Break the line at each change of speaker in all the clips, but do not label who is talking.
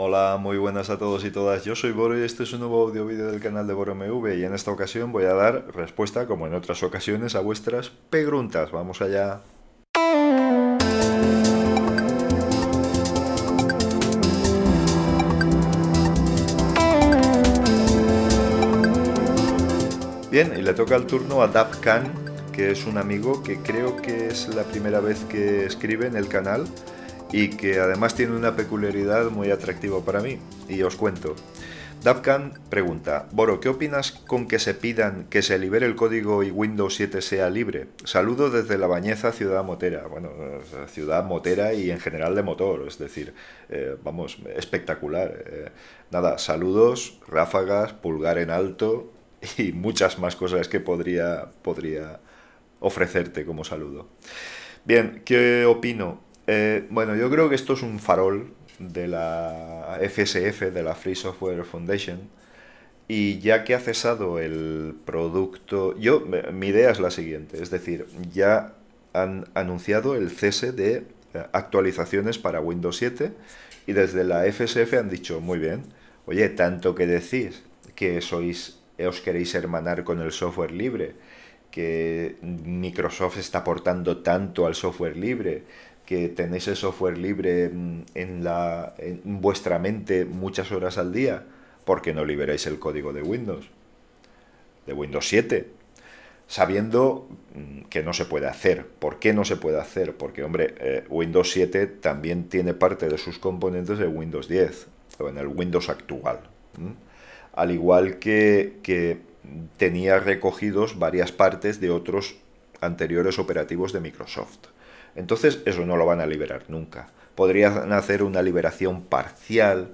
Hola, muy buenas a todos y todas. Yo soy Boro y este es un nuevo audio vídeo del canal de BoroMV y en esta ocasión voy a dar respuesta, como en otras ocasiones, a vuestras preguntas. Vamos allá. Bien, y le toca el turno a Khan, que es un amigo que creo que es la primera vez que escribe en el canal y que además tiene una peculiaridad muy atractiva para mí. Y os cuento. Davkan pregunta, Boro, ¿qué opinas con que se pidan que se libere el código y Windows 7 sea libre? Saludo desde La Bañeza, Ciudad Motera. Bueno, Ciudad Motera y en general de motor, es decir, eh, vamos, espectacular. Eh, nada, saludos, ráfagas, pulgar en alto y muchas más cosas que podría, podría ofrecerte como saludo. Bien, ¿qué opino? Eh, bueno, yo creo que esto es un farol de la FSF, de la Free Software Foundation, y ya que ha cesado el producto, yo, mi idea es la siguiente, es decir, ya han anunciado el cese de eh, actualizaciones para Windows 7 y desde la FSF han dicho, muy bien, oye, tanto que decís que sois, os queréis hermanar con el software libre, que Microsoft está aportando tanto al software libre, que tenéis el software libre mm, en, la, en vuestra mente muchas horas al día, ¿por qué no liberáis el código de Windows? De Windows 7. Sabiendo mm, que no se puede hacer. ¿Por qué no se puede hacer? Porque, hombre, eh, Windows 7 también tiene parte de sus componentes de Windows 10, o en el Windows actual. Al igual que, que tenía recogidos varias partes de otros anteriores operativos de Microsoft. Entonces eso no lo van a liberar nunca. Podrían hacer una liberación parcial,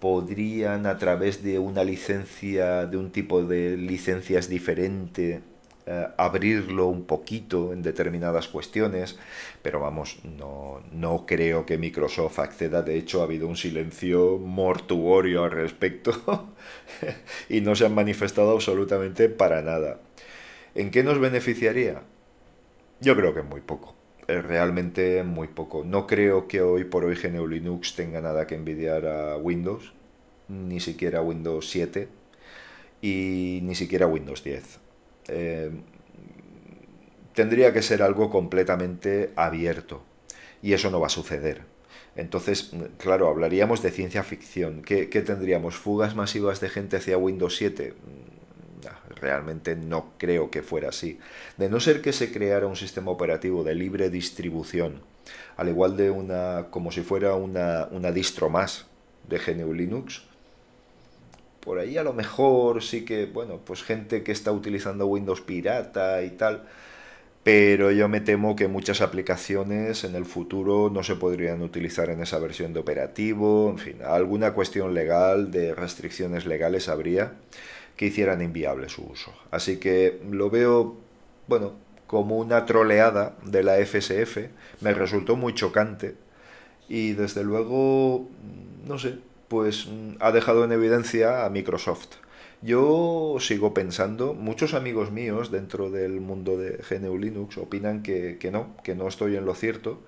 podrían a través de una licencia, de un tipo de licencias diferente, eh, abrirlo un poquito en determinadas cuestiones, pero vamos, no, no creo que Microsoft acceda. De hecho, ha habido un silencio mortuorio al respecto y no se han manifestado absolutamente para nada. ¿En qué nos beneficiaría? Yo creo que muy poco realmente muy poco. No creo que hoy por hoy GNU Linux tenga nada que envidiar a Windows, ni siquiera Windows 7 y ni siquiera Windows 10. Eh, tendría que ser algo completamente abierto y eso no va a suceder. Entonces, claro, hablaríamos de ciencia ficción. ¿Qué, qué tendríamos? ¿Fugas masivas de gente hacia Windows 7? Realmente no creo que fuera así. De no ser que se creara un sistema operativo de libre distribución, al igual de una, como si fuera una, una distro más de GNU Linux, por ahí a lo mejor sí que, bueno, pues gente que está utilizando Windows pirata y tal, pero yo me temo que muchas aplicaciones en el futuro no se podrían utilizar en esa versión de operativo, en fin, alguna cuestión legal, de restricciones legales habría que hicieran inviable su uso. Así que lo veo, bueno, como una troleada de la FSF, me resultó muy chocante y desde luego, no sé, pues ha dejado en evidencia a Microsoft. Yo sigo pensando, muchos amigos míos dentro del mundo de GNU Linux opinan que, que no, que no estoy en lo cierto,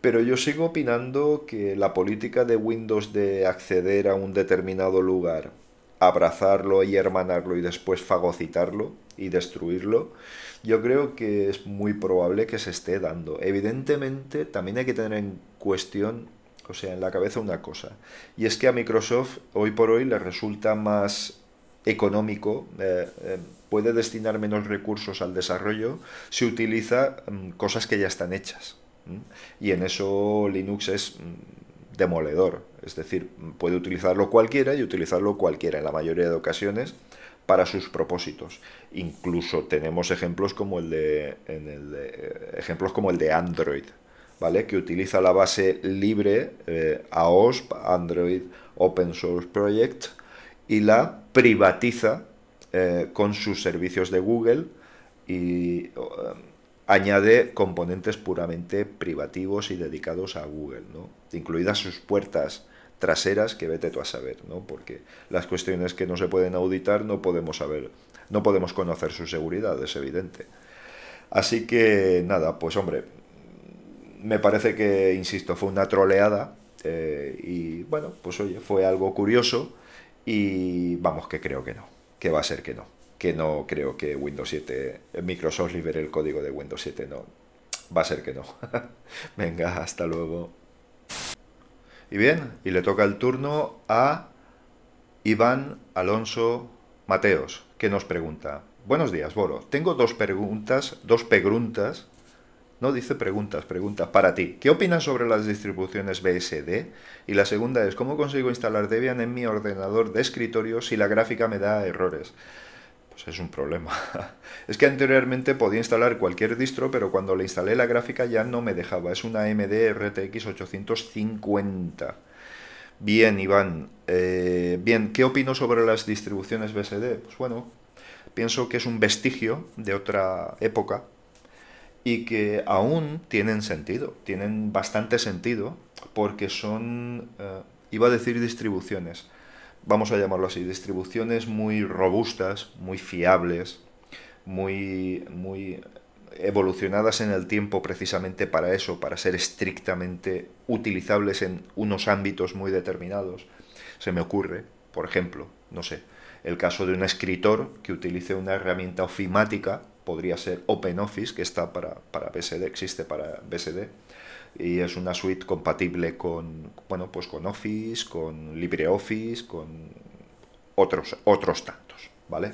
pero yo sigo opinando que la política de Windows de acceder a un determinado lugar abrazarlo y hermanarlo y después fagocitarlo y destruirlo, yo creo que es muy probable que se esté dando. Evidentemente, también hay que tener en cuestión, o sea, en la cabeza una cosa, y es que a Microsoft hoy por hoy le resulta más económico, eh, eh, puede destinar menos recursos al desarrollo si utiliza mm, cosas que ya están hechas. Y en eso Linux es mm, demoledor. Es decir, puede utilizarlo cualquiera y utilizarlo cualquiera en la mayoría de ocasiones para sus propósitos. Incluso tenemos ejemplos como el de, de ejemplos como el de Android, ¿vale? Que utiliza la base libre eh, AOSP, Android Open Source Project, y la privatiza eh, con sus servicios de Google y añade componentes puramente privativos y dedicados a Google, ¿no? incluidas sus puertas traseras que vete tú a saber, ¿no? porque las cuestiones que no se pueden auditar no podemos saber, no podemos conocer su seguridad, es evidente. Así que nada, pues hombre, me parece que, insisto, fue una troleada Eh, y bueno, pues oye, fue algo curioso y vamos, que creo que no, que va a ser que no, que no creo que Windows 7, Microsoft libere el código de Windows 7, no, va a ser que no. Venga, hasta luego. Y bien, y le toca el turno a Iván Alonso Mateos, que nos pregunta, buenos días, Boro, tengo dos preguntas, dos preguntas no dice preguntas, pregunta para ti. ¿Qué opinas sobre las distribuciones BSD? Y la segunda es, ¿cómo consigo instalar Debian en mi ordenador de escritorio si la gráfica me da errores? Pues es un problema. es que anteriormente podía instalar cualquier distro, pero cuando le instalé la gráfica ya no me dejaba. Es una AMD RTX 850. Bien, Iván. Eh, bien, ¿qué opino sobre las distribuciones BSD? Pues bueno, pienso que es un vestigio de otra época y que aún tienen sentido, tienen bastante sentido, porque son, eh, iba a decir distribuciones, vamos a llamarlo así, distribuciones muy robustas, muy fiables, muy, muy evolucionadas en el tiempo precisamente para eso, para ser estrictamente utilizables en unos ámbitos muy determinados. Se me ocurre, por ejemplo, no sé, el caso de un escritor que utilice una herramienta ofimática podría ser OpenOffice, que está para, para BSD, existe para BSD, y es una suite compatible con, bueno, pues con Office, con LibreOffice, con otros, otros tantos, ¿vale?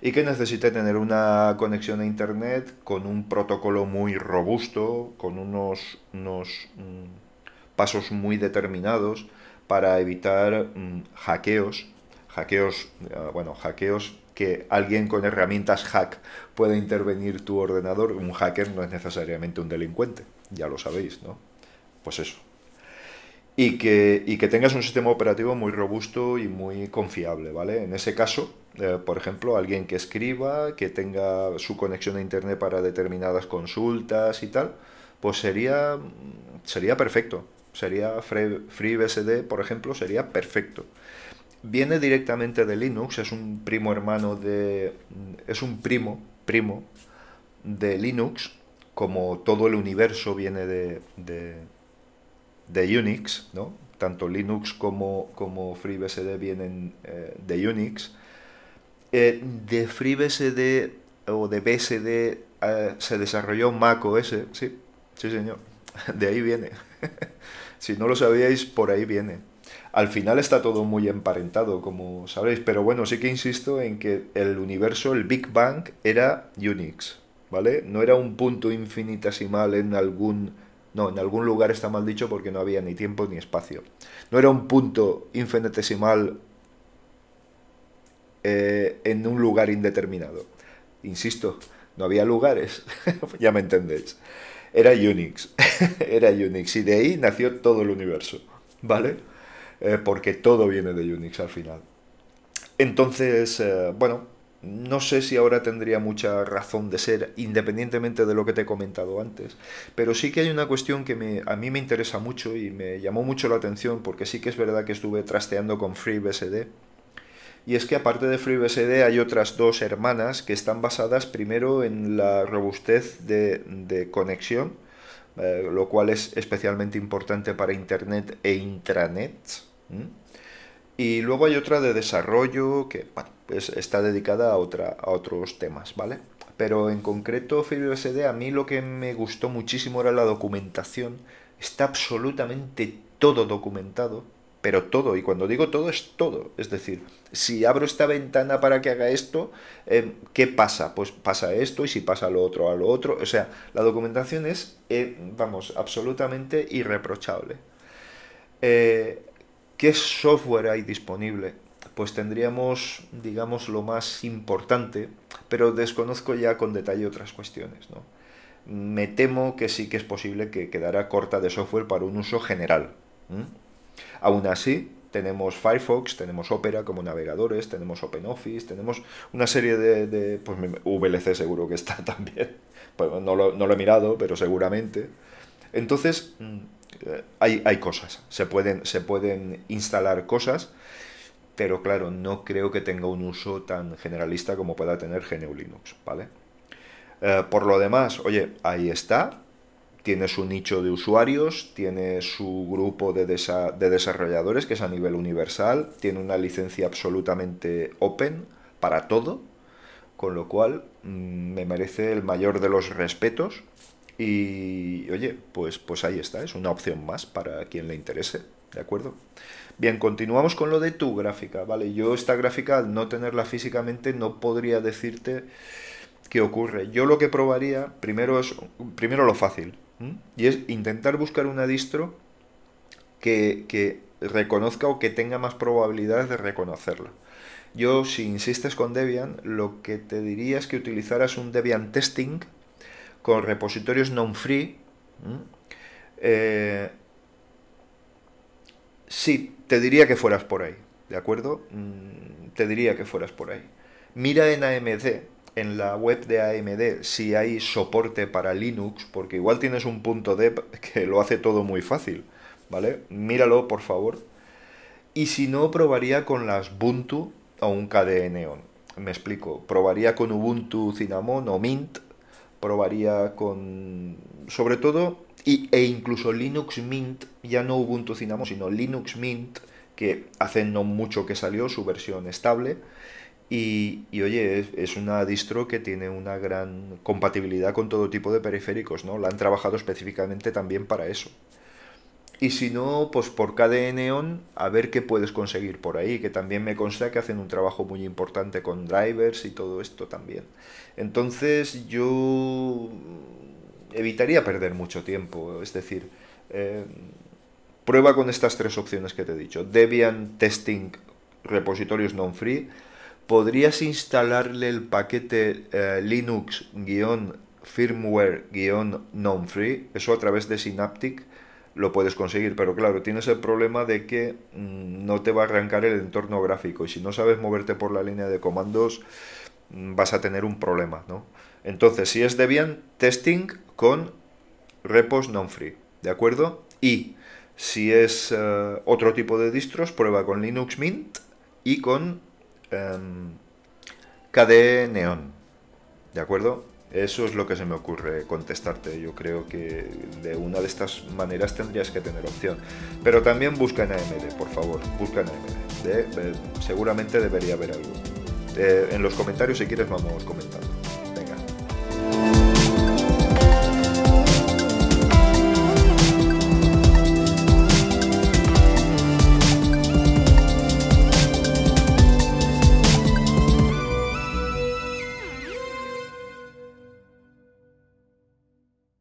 Y que necesite tener una conexión a Internet con un protocolo muy robusto, con unos, unos mm, pasos muy determinados para evitar mm, hackeos, hackeos, eh, bueno, hackeos que alguien con herramientas hack pueda intervenir tu ordenador. Un hacker no es necesariamente un delincuente, ya lo sabéis, ¿no? Pues eso. Y que, y que tengas un sistema operativo muy robusto y muy confiable, ¿vale? En ese caso, eh, por ejemplo, alguien que escriba, que tenga su conexión a Internet para determinadas consultas y tal, pues sería, sería perfecto. Sería FreeBSD, por ejemplo, sería perfecto viene directamente de Linux, es un primo hermano de. es un primo, primo de Linux, como todo el universo viene de, de, Unix, ¿no? Tanto Linux como, como FreeBSD vienen eh, de Unix. Eh, de FreeBSD o de BSD eh, se desarrolló Mac OS, sí, sí señor, de ahí viene. si no lo sabíais, por ahí viene. Al final está todo muy emparentado, como sabréis, pero bueno, sí que insisto en que el universo, el Big Bang, era Unix, ¿vale? No era un punto infinitesimal en algún... No, en algún lugar está mal dicho porque no había ni tiempo ni espacio. No era un punto infinitesimal eh, en un lugar indeterminado. Insisto, no había lugares, ya me entendéis. Era Unix, era Unix y de ahí nació todo el universo, ¿vale? Eh, porque todo viene de Unix al final. Entonces, eh, bueno, no sé si ahora tendría mucha razón de ser, independientemente de lo que te he comentado antes, pero sí que hay una cuestión que me, a mí me interesa mucho y me llamó mucho la atención, porque sí que es verdad que estuve trasteando con FreeBSD, y es que aparte de FreeBSD hay otras dos hermanas que están basadas primero en la robustez de, de conexión, eh, lo cual es especialmente importante para Internet e intranet. Y luego hay otra de desarrollo que pues está dedicada a, otra, a otros temas, ¿vale? Pero en concreto FreeBSD a mí lo que me gustó muchísimo era la documentación. Está absolutamente todo documentado pero todo, y cuando digo todo es todo. Es decir, si abro esta ventana para que haga esto, eh, ¿qué pasa? Pues pasa esto y si pasa lo otro a lo otro. O sea, la documentación es, eh, vamos, absolutamente irreprochable. Eh, ¿Qué software hay disponible? Pues tendríamos, digamos, lo más importante, pero desconozco ya con detalle otras cuestiones. ¿no? Me temo que sí que es posible que quedara corta de software para un uso general. Aún así, tenemos Firefox, tenemos Opera como navegadores, tenemos OpenOffice, tenemos una serie de, pues VLC seguro que está también. Pues no, lo, he mirado, pero seguramente. Entonces, mm, hay, hay, cosas, se pueden, se pueden instalar cosas, pero claro, no creo que tenga un uso tan generalista como pueda tener GNU Linux, ¿vale? Eh, por lo demás, oye, ahí está, tiene su nicho de usuarios, tiene su grupo de, de desarrolladores que es a nivel universal, tiene una licencia absolutamente open para todo, con lo cual mm, me merece el mayor de los respetos y oye, pues, pues ahí está, es una opción más para quien le interese, ¿de acuerdo? Bien, continuamos con lo de tu gráfica, ¿vale? Yo esta gráfica, al no tenerla físicamente, no podría decirte qué ocurre. Yo lo que probaría, primero es primero lo fácil, y es intentar buscar una distro que, que reconozca o que tenga más probabilidades de reconocerla. Yo, si insistes con Debian, lo que te diría es que utilizaras un Debian Testing con repositorios non-free. Eh, sí, te diría que fueras por ahí, ¿de acuerdo? Mm, te diría que fueras por ahí. Mira en AMD, en la web de AMD, si hay soporte para Linux, porque igual tienes un punto dev que lo hace todo muy fácil, ¿vale? Míralo, por favor. Y si no, probaría con las Ubuntu o un KDE Neon. Me explico, probaría con Ubuntu Cinnamon o Mint, probaría con, sobre todo, y, e incluso Linux Mint, ya no Ubuntu Cinnamon, sino Linux Mint, que hace no mucho que salió su versión estable. Y, y oye, es, es, una distro que tiene una gran compatibilidad con todo tipo de periféricos, ¿no? La han trabajado específicamente también para eso. Y si no, pues por KDE Neon, a ver qué puedes conseguir por ahí, que también me consta que hacen un trabajo muy importante con drivers y todo esto también. Entonces yo evitaría perder mucho tiempo, es decir, eh, prueba con estas tres opciones que te he dicho. Debian Testing Repositorios Non-Free. Podrías instalarle el paquete eh, Linux-firmware-non-free, eso a través de Synaptic lo puedes conseguir, pero claro, tienes el problema de que mm, no te va a arrancar el entorno gráfico y si no sabes moverte por la línea de comandos mm, vas a tener un problema, ¿no? Entonces, si es Debian, testing con repos non-free, ¿de acuerdo? Y si es eh, otro tipo de distros, prueba con Linux Mint y con em, KDE Neon, ¿de acuerdo? Eso es lo que se me ocurre contestarte. Yo creo que de una de estas maneras tendrías que tener opción. Pero también busca en AMD, por favor. Busca en AMD. seguramente debería haber algo. Eh, en los comentarios, si quieres, vamos comentando.